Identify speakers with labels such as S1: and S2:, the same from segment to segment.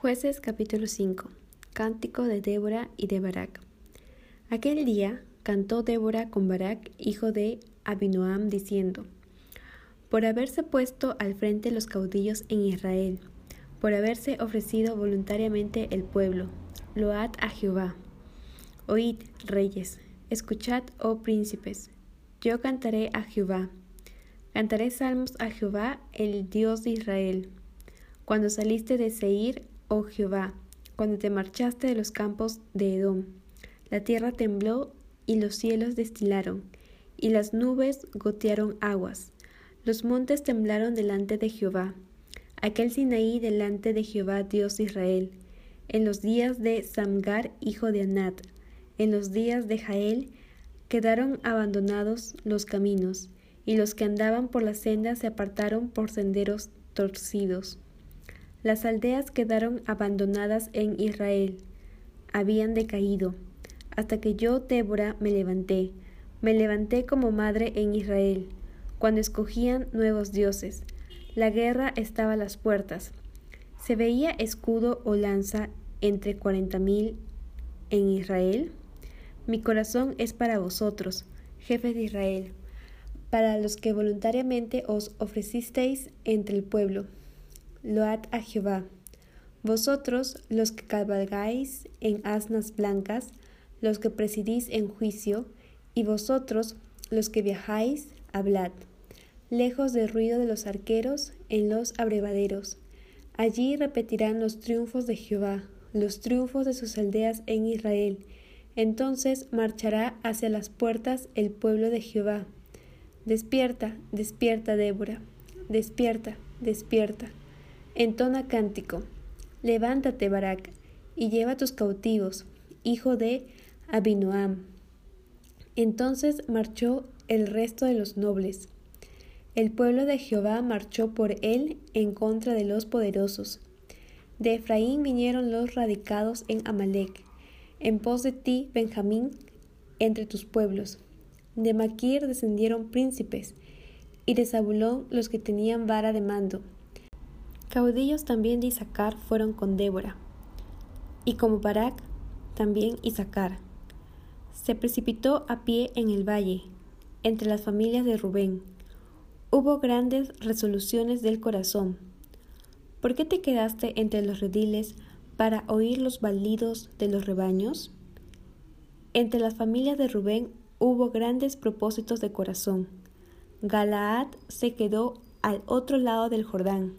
S1: Jueces capítulo 5 Cántico de Débora y de Barak Aquel día cantó Débora con Barak, hijo de Abinoam, diciendo, Por haberse puesto al frente los caudillos en Israel, por haberse ofrecido voluntariamente el pueblo, load a Jehová. Oíd, reyes, escuchad, oh príncipes, yo cantaré a Jehová, cantaré salmos a Jehová, el Dios de Israel. Cuando saliste de Seir, oh Jehová, cuando te marchaste de los campos de Edom. La tierra tembló y los cielos destilaron, y las nubes gotearon aguas. Los montes temblaron delante de Jehová, aquel Sinaí delante de Jehová Dios de Israel, en los días de Samgar, hijo de Anat, en los días de Jael, quedaron abandonados los caminos, y los que andaban por las sendas se apartaron por senderos torcidos. Las aldeas quedaron abandonadas en Israel, habían decaído, hasta que yo, Débora, me levanté, me levanté como madre en Israel, cuando escogían nuevos dioses. La guerra estaba a las puertas. ¿Se veía escudo o lanza entre cuarenta mil en Israel? Mi corazón es para vosotros, jefes de Israel, para los que voluntariamente os ofrecisteis entre el pueblo load a Jehová. Vosotros, los que cabalgáis en asnas blancas, los que presidís en juicio, y vosotros, los que viajáis, hablad, lejos del ruido de los arqueros en los abrevaderos. Allí repetirán los triunfos de Jehová, los triunfos de sus aldeas en Israel. Entonces marchará hacia las puertas el pueblo de Jehová. Despierta, despierta, Débora, despierta, despierta. Entona cántico. Levántate, Barak, y lleva tus cautivos, hijo de Abinoam. Entonces marchó el resto de los nobles. El pueblo de Jehová marchó por él en contra de los poderosos. De Efraín vinieron los radicados en Amalek, en pos de ti, Benjamín, entre tus pueblos. De Maquir descendieron príncipes, y de Zabulón los que tenían vara de mando. Caudillos también de Isaacar fueron con Débora, y como Barak, también Isaacar. Se precipitó a pie en el valle, entre las familias de Rubén. Hubo grandes resoluciones del corazón. ¿Por qué te quedaste entre los rediles para oír los balidos de los rebaños? Entre las familias de Rubén hubo grandes propósitos de corazón. Galaad se quedó al otro lado del Jordán,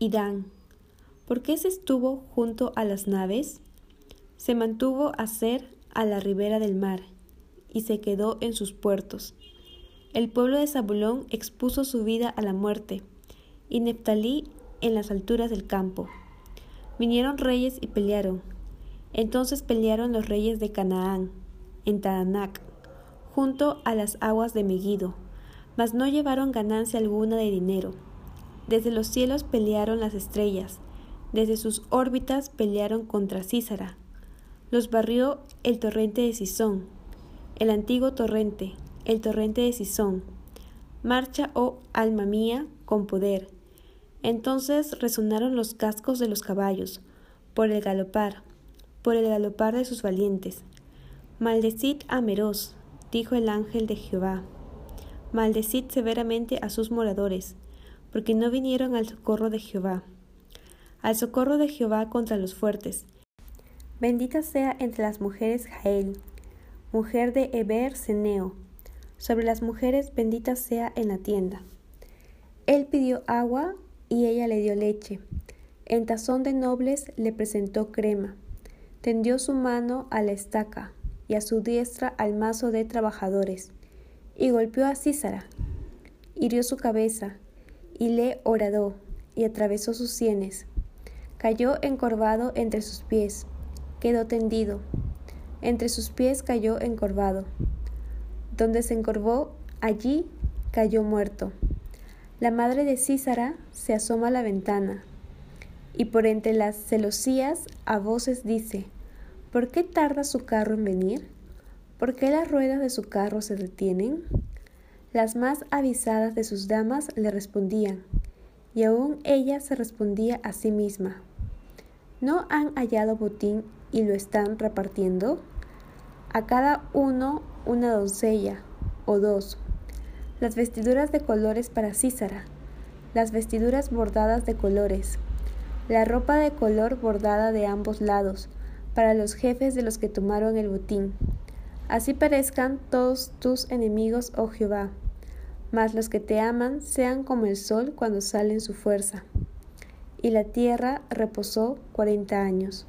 S1: y. ¿Por qué se estuvo junto a las naves? Se mantuvo a ser a la ribera del mar y se quedó en sus puertos. El pueblo de Zabulón expuso su vida a la muerte y Neftalí en las alturas del campo. Vinieron reyes y pelearon. Entonces pelearon los reyes de Canaán, en Tadanac, junto a las aguas de Megido, mas no llevaron ganancia alguna de dinero desde los cielos pelearon las estrellas, desde sus órbitas pelearon contra Císara. Los barrió el torrente de Sison, el antiguo torrente, el torrente de Sison. Marcha, oh alma mía, con poder. Entonces resonaron los cascos de los caballos, por el galopar, por el galopar de sus valientes. Maldecid a Meroz, dijo el ángel de Jehová. Maldecid severamente a sus moradores porque no vinieron al socorro de Jehová, al socorro de Jehová contra los fuertes. Bendita sea entre las mujeres Jael, mujer de Eber Seneo, sobre las mujeres bendita sea en la tienda. Él pidió agua y ella le dio leche. En tazón de nobles le presentó crema. Tendió su mano a la estaca y a su diestra al mazo de trabajadores. Y golpeó a Císara. Hirió su cabeza y le horadó, y atravesó sus sienes. Cayó encorvado entre sus pies, quedó tendido. Entre sus pies cayó encorvado. Donde se encorvó, allí cayó muerto. La madre de Císara se asoma a la ventana, y por entre las celosías a voces dice, ¿por qué tarda su carro en venir? ¿Por qué las ruedas de su carro se detienen? Las más avisadas de sus damas le respondían, y aún ella se respondía a sí misma. ¿No han hallado botín y lo están repartiendo? A cada uno una doncella o dos. Las vestiduras de colores para Císara, las vestiduras bordadas de colores, la ropa de color bordada de ambos lados, para los jefes de los que tomaron el botín. Así perezcan todos tus enemigos, oh Jehová, mas los que te aman sean como el sol cuando sale en su fuerza. Y la tierra reposó cuarenta años.